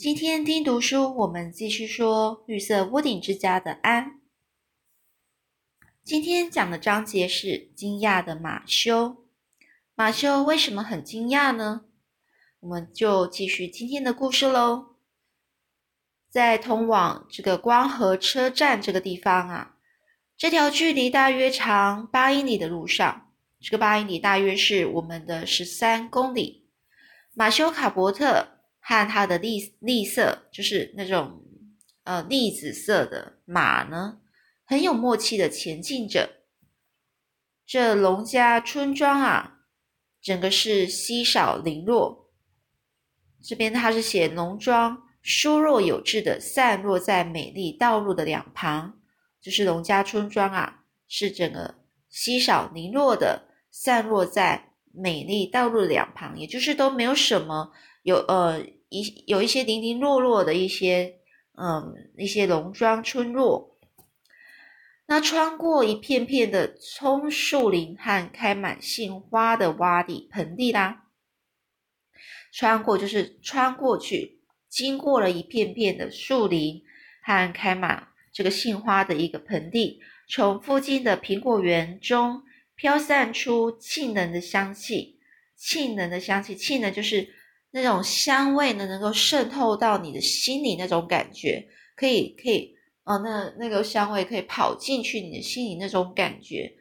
今天听读书，我们继续说绿色屋顶之家的安。今天讲的章节是惊讶的马修。马修为什么很惊讶呢？我们就继续今天的故事喽。在通往这个光和车站这个地方啊，这条距离大约长八英里的路上，这个八英里大约是我们的十三公里。马修卡伯特。和它的栗栗色，就是那种呃栗子色的马呢，很有默契的前进着。这农家村庄啊，整个是稀少零落。这边它是写农庄疏弱有致的散落在美丽道路的两旁，就是农家村庄啊，是整个稀少零落的散落在美丽道路的两旁，也就是都没有什么有呃。一有一些零零落落的一些，嗯，一些农庄村落。那穿过一片片的葱树林和开满杏花的洼地盆地啦，穿过就是穿过去，经过了一片片的树林和开满这个杏花的一个盆地，从附近的苹果园中飘散出沁人的香气，沁人的香气，沁人就是。那种香味呢，能够渗透到你的心里，那种感觉可以可以，哦，那那个香味可以跑进去你的心里，那种感觉，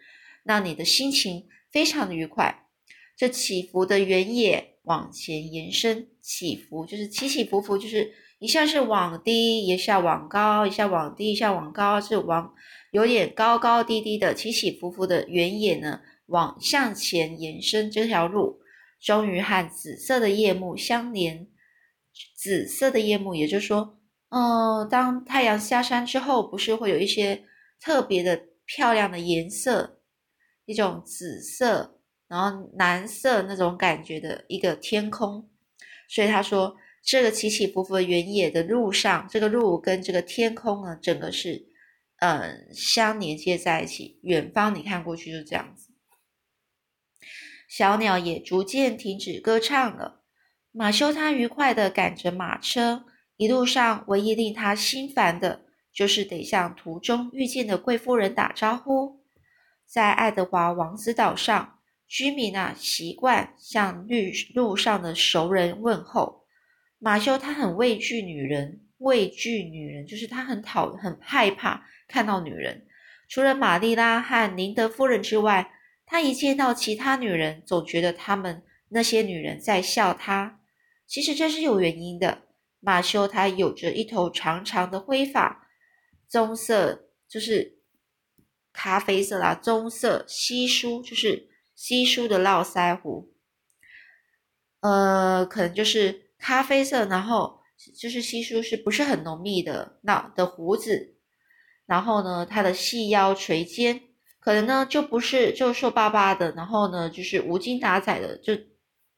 让你的心情非常的愉快。这起伏的原野往前延伸，起伏就是起起伏伏，就是一下是往低，一下往高，一下往低，一下往高，是往有点高高低低的起起伏伏的原野呢，往向前延伸这条路。终于和紫色的夜幕相连，紫色的夜幕，也就是说，嗯，当太阳下山之后，不是会有一些特别的漂亮的颜色，一种紫色，然后蓝色那种感觉的一个天空。所以他说，这个起起伏伏的原野的路上，这个路跟这个天空呢，整个是嗯相连接在一起。远方你看过去就这样子。小鸟也逐渐停止歌唱了。马修他愉快地赶着马车，一路上唯一令他心烦的，就是得向途中遇见的贵夫人打招呼。在爱德华王子岛上，居民啊习惯向绿路上的熟人问候。马修他很畏惧女人，畏惧女人就是他很讨很害怕看到女人。除了玛丽拉和林德夫人之外。他一见到其他女人，总觉得他们那些女人在笑他。其实这是有原因的。马修他有着一头长长的灰发，棕色就是咖啡色啦，棕色稀疏就是稀疏的络腮胡，呃，可能就是咖啡色，然后就是稀疏，是不是很浓密的那的胡子？然后呢，他的细腰垂肩。可能呢，就不是就瘦巴巴的，然后呢，就是无精打采的，就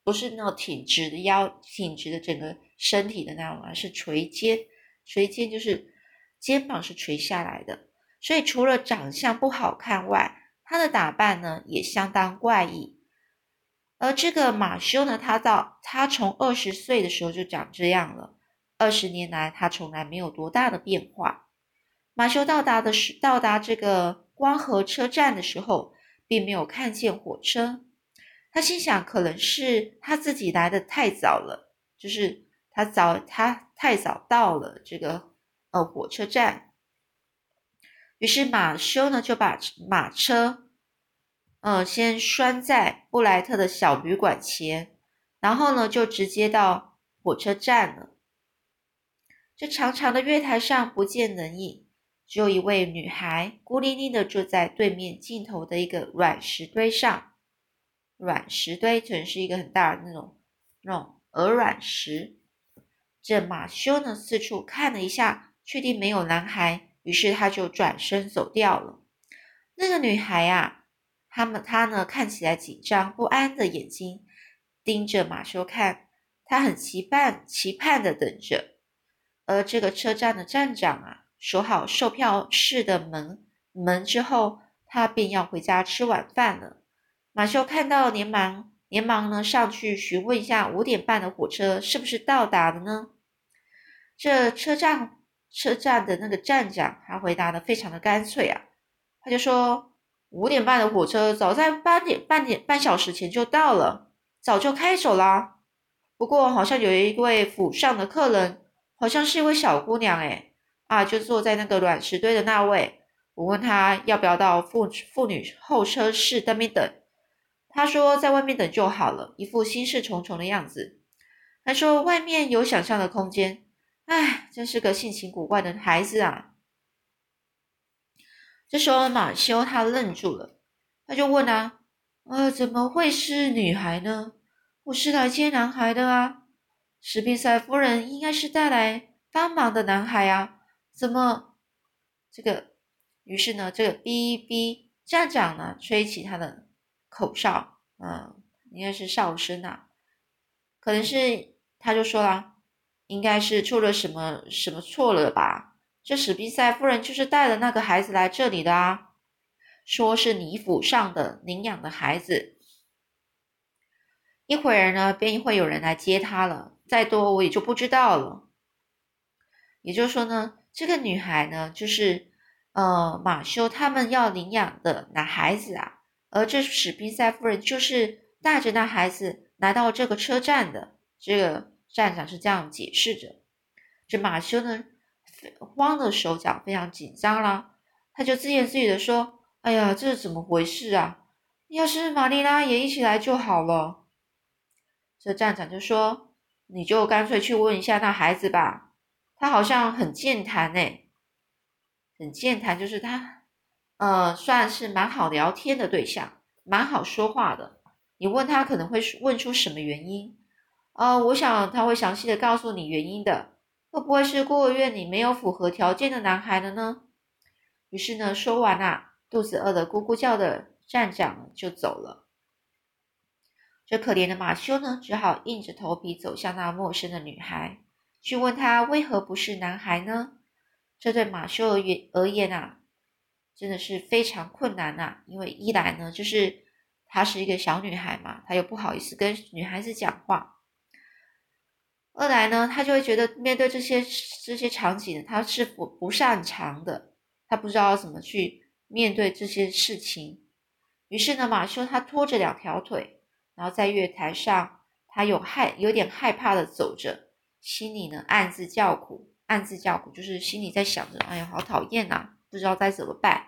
不是那种挺直的腰、挺直的整个身体的那种，而是垂肩。垂肩就是肩膀是垂下来的。所以除了长相不好看外，他的打扮呢也相当怪异。而这个马修呢，他到他从二十岁的时候就长这样了，二十年来他从来没有多大的变化。马修到达的是到达这个。光和车站的时候，并没有看见火车。他心想，可能是他自己来的太早了，就是他早他太早到了这个呃火车站。于是马修呢就把马车，呃，先拴在布莱特的小旅馆前，然后呢就直接到火车站了。这长长的月台上不见人影。只有一位女孩孤零零的坐在对面尽头的一个软石堆上，软石堆可能是一个很大的那种那种鹅卵石。这马修呢四处看了一下，确定没有男孩，于是他就转身走掉了。那个女孩啊，他们她呢看起来紧张不安的眼睛盯着马修看，她很期盼期盼的等着。而这个车站的站长啊。锁好售票室的门门之后，他便要回家吃晚饭了。马修看到，连忙连忙呢上去询问一下五点半的火车是不是到达了呢？这车站车站的那个站长，他回答的非常的干脆啊，他就说五点半的火车早在八点半点半小时前就到了，早就开走啦。不过好像有一位府上的客人，好像是一位小姑娘，诶啊，就坐在那个卵石堆的那位。我问他要不要到妇妇女候车室那边等，他说在外面等就好了，一副心事重重的样子。还说外面有想象的空间。唉，真是个性情古怪的孩子啊！这时候马修他愣住了，他就问啊：“呃，怎么会是女孩呢？我是来接男孩的啊！史宾塞夫人应该是带来帮忙的男孩啊，怎么这个？”于是呢，这个 B B 站长呢，吹起他的口哨，嗯，应该是哨声啊，可能是他就说了，应该是出了什么什么错了吧？这史宾塞夫人就是带了那个孩子来这里的啊，说是你府上的领养的孩子，一会儿呢，便会有人来接他了，再多我也就不知道了。也就是说呢，这个女孩呢，就是。呃，马修他们要领养的男孩子啊，而这史宾塞夫人就是带着那孩子来到这个车站的。这个站长是这样解释着。这马修呢，慌的手脚非常紧张啦，他就自言自语的说：“哎呀，这是怎么回事啊？要是玛丽拉也一起来就好了。”这站长就说：“你就干脆去问一下那孩子吧，他好像很健谈呢。”很健谈，就是他，呃，算是蛮好聊天的对象，蛮好说话的。你问他可能会问出什么原因？呃，我想他会详细的告诉你原因的。会不会是孤儿院里没有符合条件的男孩了呢？于是呢，说完啊，肚子饿得咕咕叫的站长就走了。这可怜的马修呢，只好硬着头皮走向那陌生的女孩，去问他为何不是男孩呢？这对马修而言而言啊，真的是非常困难呐。因为一来呢，就是她是一个小女孩嘛，她又不好意思跟女孩子讲话；二来呢，她就会觉得面对这些这些场景，她是不不擅长的，她不知道怎么去面对这些事情。于是呢，马修他拖着两条腿，然后在月台上，他有害有点害怕的走着，心里呢暗自叫苦。暗自叫苦，就是心里在想着：“哎呀，好讨厌呐，不知道该怎么办。”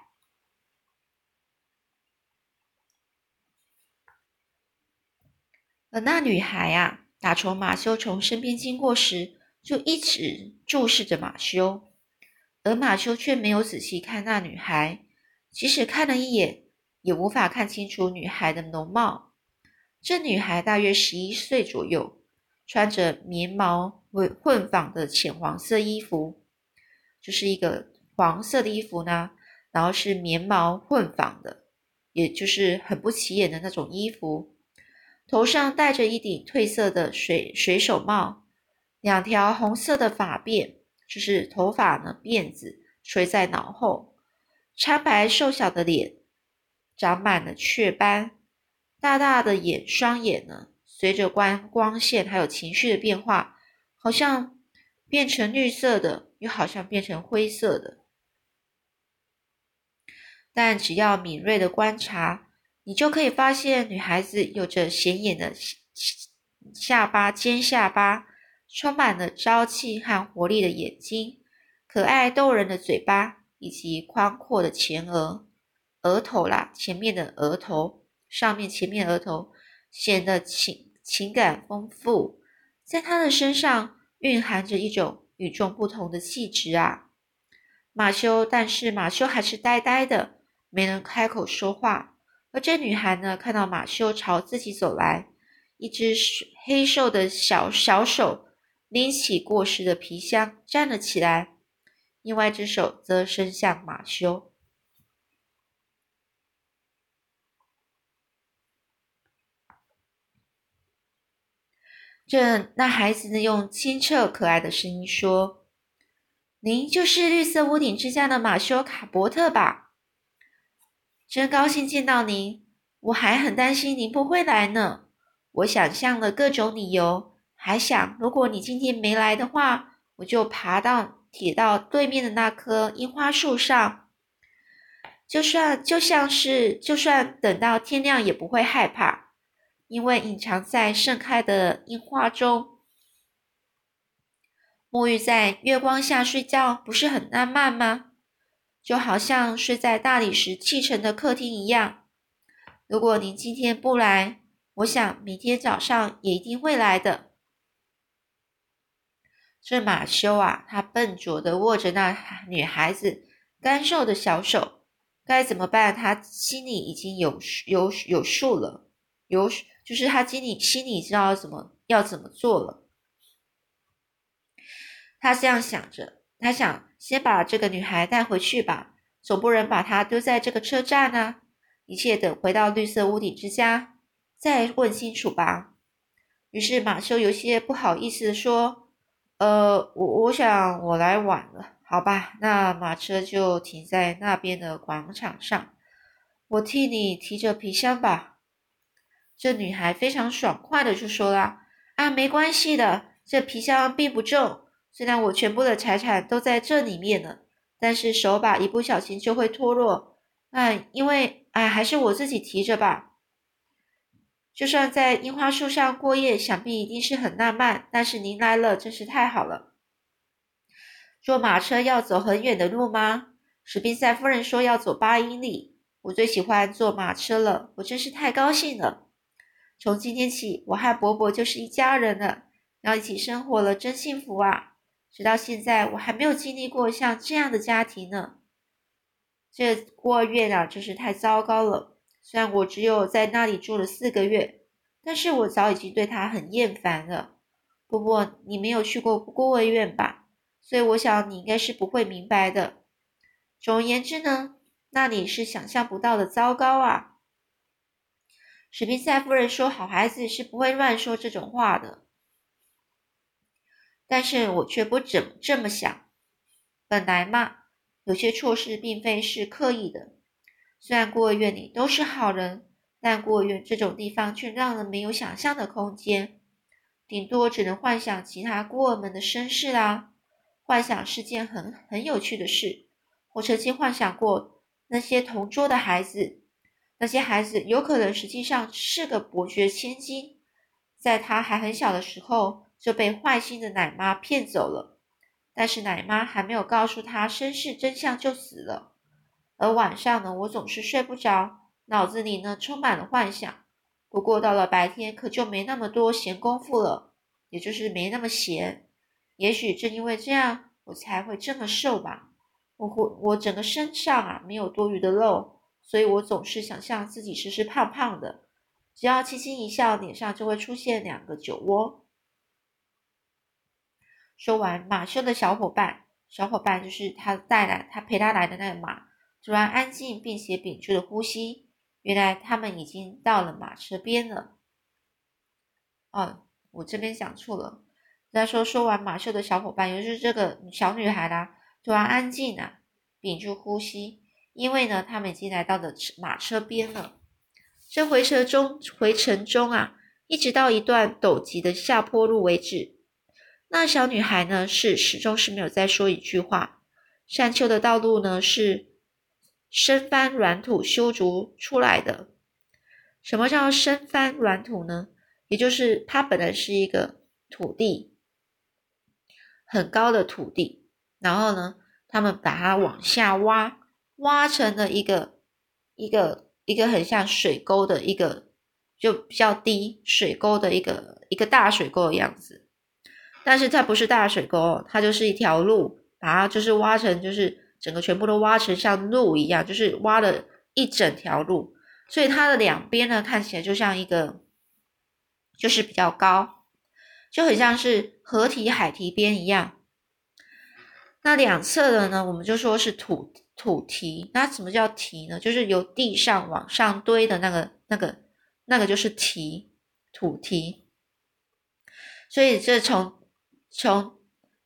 而那女孩啊，打从马修从身边经过时，就一直注视着马修，而马修却没有仔细看那女孩，即使看了一眼，也无法看清楚女孩的容貌。这女孩大约十一岁左右。穿着棉毛混混纺的浅黄色衣服，就是一个黄色的衣服呢，然后是棉毛混纺的，也就是很不起眼的那种衣服。头上戴着一顶褪色的水水手帽，两条红色的发辫，就是头发呢辫子垂在脑后，苍白瘦小的脸长满了雀斑，大大的眼双眼呢。随着光光线还有情绪的变化，好像变成绿色的，又好像变成灰色的。但只要敏锐的观察，你就可以发现，女孩子有着显眼的下巴、尖下巴，充满了朝气和活力的眼睛，可爱逗人的嘴巴，以及宽阔的前额、额头啦，前面的额头上面，前面额头显得轻。情感丰富，在他的身上蕴含着一种与众不同的气质啊！马修，但是马修还是呆呆的，没能开口说话。而这女孩呢，看到马修朝自己走来，一只黑瘦的小小手拎起过时的皮箱站了起来，另外一只手则伸向马修。这那孩子，用清澈可爱的声音说：“您就是绿色屋顶之家的马修卡伯特吧？真高兴见到您，我还很担心您不会来呢。我想象了各种理由，还想如果你今天没来的话，我就爬到铁道对面的那棵樱花树上，就算就像是就算等到天亮也不会害怕，因为隐藏在盛开的樱花中，沐浴在月光下睡觉不是很浪漫吗？就好像睡在大理石砌成的客厅一样。如果您今天不来，我想明天早上也一定会来的。这马修啊，他笨拙的握着那女孩子干瘦的小手，该怎么办？他心里已经有有有数了，有就是他心里心里知道怎么要怎么做了。他这样想着，他想先把这个女孩带回去吧，总不能把她丢在这个车站啊。一切等回到绿色屋顶之家再问清楚吧。于是马修有些不好意思的说。呃，我我想我来晚了，好吧，那马车就停在那边的广场上，我替你提着皮箱吧。这女孩非常爽快的就说啦：“啊，没关系的，这皮箱并不重，虽然我全部的财产都在这里面呢，但是手把一不小心就会脱落，哎，因为哎，还是我自己提着吧。”就算在樱花树上过夜，想必一定是很浪漫。但是您来了，真是太好了。坐马车要走很远的路吗？史宾塞夫人说要走八英里。我最喜欢坐马车了，我真是太高兴了。从今天起，我和伯伯就是一家人了，要一起生活了，真幸福啊！直到现在，我还没有经历过像这样的家庭呢。这孤儿院啊，真是太糟糕了。虽然我只有在那里住了四个月，但是我早已经对他很厌烦了。伯伯你没有去过孤儿院吧？所以我想你应该是不会明白的。总而言之呢，那里是想象不到的糟糕啊！史宾塞夫人说：“好孩子是不会乱说这种话的。”但是我却不怎么这么想。本来嘛，有些错事并非是刻意的。虽然孤儿院里都是好人，但孤儿院这种地方却让人没有想象的空间，顶多只能幻想其他孤儿们的身世啦。幻想是件很很有趣的事。我曾经幻想过那些同桌的孩子，那些孩子有可能实际上是个伯爵千金，在他还很小的时候就被坏心的奶妈骗走了，但是奶妈还没有告诉他身世真相就死了。而晚上呢，我总是睡不着，脑子里呢充满了幻想。不过到了白天，可就没那么多闲工夫了，也就是没那么闲。也许正因为这样，我才会这么瘦吧。我我整个身上啊没有多余的肉，所以我总是想象自己时时胖胖的。只要轻轻一笑，脸上就会出现两个酒窝。说完，马修的小伙伴，小伙伴就是他带来他陪他来的那个马。突然安静，并且屏住了呼吸。原来他们已经到了马车边了。哦，我这边讲错了。再说说完马车的小伙伴，也就是这个小女孩啦，突然安静了，屏住呼吸，因为呢，他们已经来到了马车边了。这回车中回程中啊，一直到一段陡急的下坡路为止。那小女孩呢，是始终是没有再说一句话。山丘的道路呢，是。深翻软土修筑出来的。什么叫深翻软土呢？也就是它本来是一个土地，很高的土地，然后呢，他们把它往下挖，挖成了一个一个一个很像水沟的一个，就比较低水沟的一个一个大水沟的样子。但是它不是大水沟，它就是一条路，把它就是挖成就是。整个全部都挖成像路一样，就是挖了一整条路，所以它的两边呢看起来就像一个，就是比较高，就很像是河堤、海堤边一样。那两侧的呢，我们就说是土土堤。那什么叫堤呢？就是由地上往上堆的那个、那个、那个就是堤，土堤。所以这从从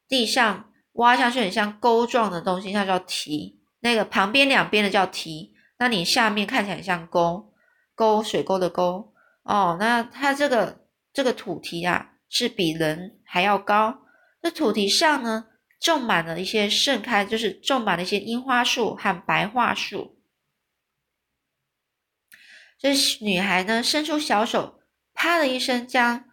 地上。挖下去很像沟状的东西，那叫堤。那个旁边两边的叫堤，那你下面看起来像沟，沟水沟的沟哦。那它这个这个土堤啊，是比人还要高。这土堤上呢，种满了一些盛开，就是种满了一些樱花树和白桦树。这女孩呢，伸出小手，啪的一声将，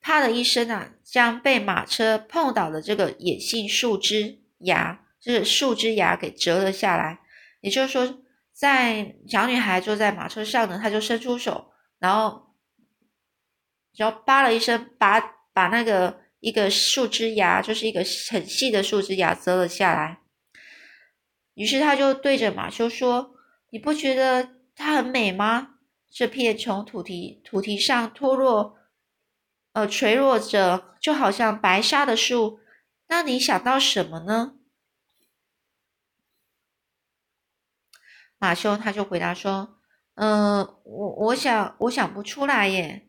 啪的一声啊，将被马车碰倒的这个野杏树枝芽，就是树枝芽给折了下来。也就是说，在小女孩坐在马车上呢，她就伸出手，然后，只要叭了一声，把把那个一个树枝芽，就是一个很细的树枝芽折了下来。于是他就对着马修说：“你不觉得？”它很美吗？这片从土地土地上脱落，呃，垂落着，就好像白沙的树，那你想到什么呢？马修他就回答说：“嗯，我我想我想不出来耶。”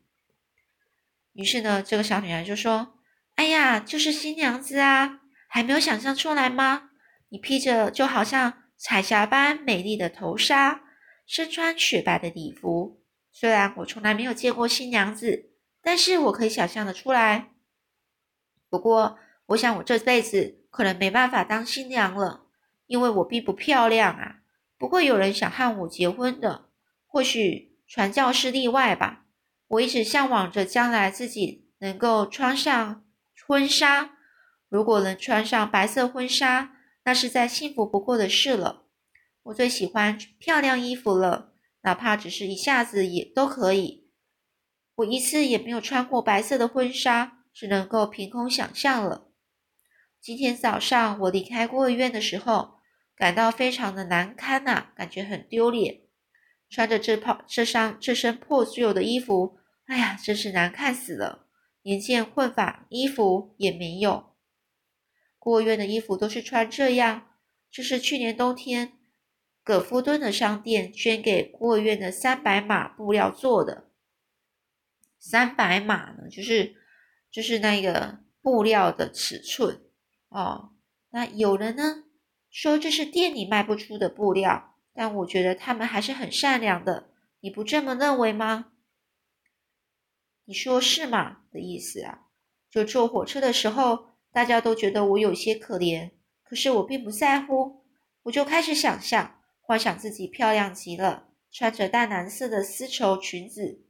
于是呢，这个小女孩就说：“哎呀，就是新娘子啊，还没有想象出来吗？你披着就好像彩霞般美丽的头纱。”身穿雪白的礼服，虽然我从来没有见过新娘子，但是我可以想象的出来。不过，我想我这辈子可能没办法当新娘了，因为我并不漂亮啊。不过有人想和我结婚的，或许传教士例外吧。我一直向往着将来自己能够穿上婚纱，如果能穿上白色婚纱，那是再幸福不过的事了。我最喜欢漂亮衣服了，哪怕只是一下子也都可以。我一次也没有穿过白色的婚纱，只能够凭空想象了。今天早上我离开孤儿院的时候，感到非常的难堪呐，感觉很丢脸。穿着这套这身这身破旧的衣服，哎呀，真是难看死了，一件混纺衣服也没有。孤儿院的衣服都是穿这样，这是去年冬天。葛夫敦的商店捐给孤儿院的三百码布料做的。三百码呢，就是就是那个布料的尺寸哦。那有人呢说这是店里卖不出的布料，但我觉得他们还是很善良的。你不这么认为吗？你说是吗的意思啊？就坐火车的时候，大家都觉得我有些可怜，可是我并不在乎，我就开始想象。幻想自己漂亮极了，穿着淡蓝色的丝绸裙子，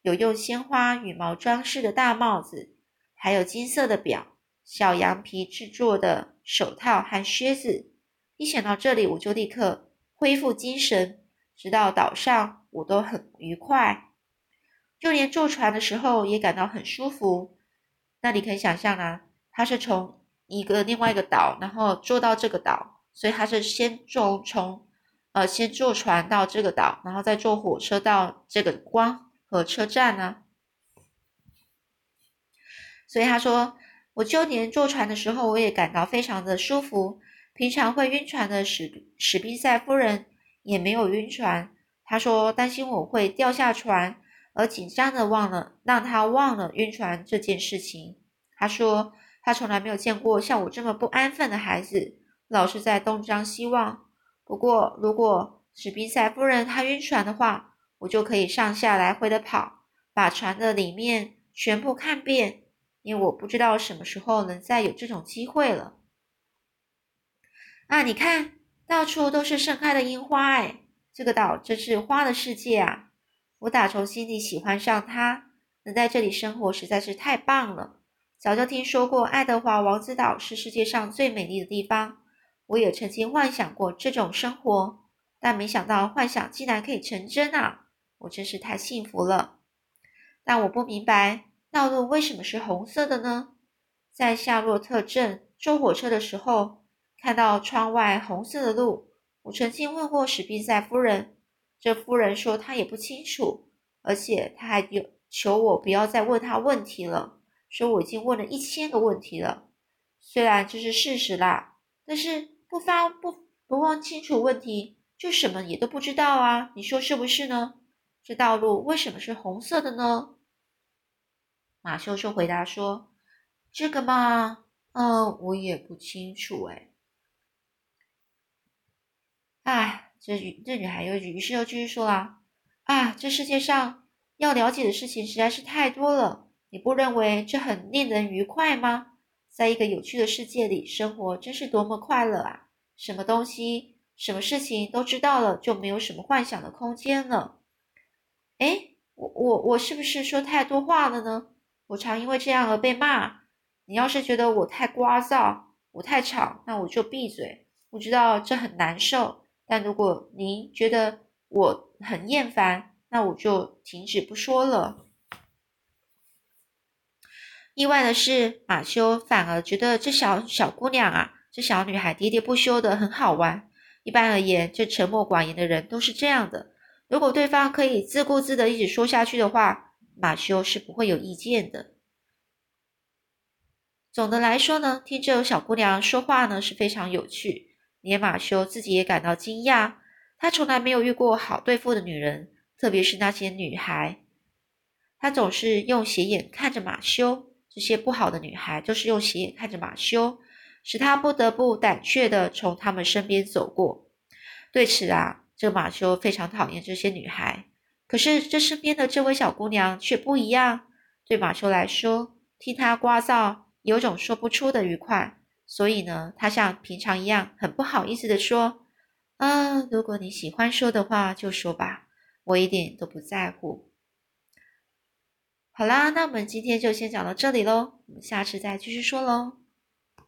有用鲜花羽毛装饰的大帽子，还有金色的表、小羊皮制作的手套和靴子。一想到这里，我就立刻恢复精神，直到岛上我都很愉快，就连坐船的时候也感到很舒服。那你可以想象啊，他是从一个另外一个岛，然后坐到这个岛，所以他是先坐从。呃，先坐船到这个岛，然后再坐火车到这个光和车站呢。所以他说，我就连坐船的时候，我也感到非常的舒服。平常会晕船的史史宾塞夫人也没有晕船。他说担心我会掉下船，而紧张的忘了让他忘了晕船这件事情。他说他从来没有见过像我这么不安分的孩子，老是在东张西望。不过，如果史宾塞夫人她晕船的话，我就可以上下来回的跑，把船的里面全部看遍，因为我不知道什么时候能再有这种机会了。啊，你看到处都是盛开的樱花，哎，这个岛真是花的世界啊！我打从心里喜欢上它，能在这里生活实在是太棒了。早就听说过爱德华王子岛是世界上最美丽的地方。我也曾经幻想过这种生活，但没想到幻想竟然可以成真啊！我真是太幸福了。但我不明白道路为什么是红色的呢？在夏洛特镇坐火车的时候，看到窗外红色的路。我曾经问过史宾塞夫人，这夫人说她也不清楚，而且她还有求我不要再问她问题了，说我已经问了一千个问题了。虽然这是事实啦，但是。不发不不问清楚问题，就什么也都不知道啊！你说是不是呢？这道路为什么是红色的呢？马修修回答说：“这个嘛，嗯，我也不清楚哎。”哎，这女这女孩又于是又继续说了：“啊，这世界上要了解的事情实在是太多了，你不认为这很令人愉快吗？在一个有趣的世界里生活，真是多么快乐啊！什么东西、什么事情都知道了，就没有什么幻想的空间了。哎，我我我是不是说太多话了呢？我常因为这样而被骂。你要是觉得我太聒噪，我太吵，那我就闭嘴。我知道这很难受，但如果您觉得我很厌烦，那我就停止不说了。意外的是，马修反而觉得这小小姑娘啊，这小女孩喋喋不休的很好玩。一般而言，这沉默寡言的人都是这样的。如果对方可以自顾自的一直说下去的话，马修是不会有意见的。总的来说呢，听这小姑娘说话呢是非常有趣，连马修自己也感到惊讶。他从来没有遇过好对付的女人，特别是那些女孩。他总是用斜眼看着马修。这些不好的女孩就是用斜眼看着马修，使他不得不胆怯的从他们身边走过。对此啊，这马修非常讨厌这些女孩。可是这身边的这位小姑娘却不一样。对马修来说，听她聒噪有种说不出的愉快。所以呢，他像平常一样很不好意思的说：“啊，如果你喜欢说的话，就说吧，我一点都不在乎。”好啦，那我们今天就先讲到这里喽，我们下次再继续说喽。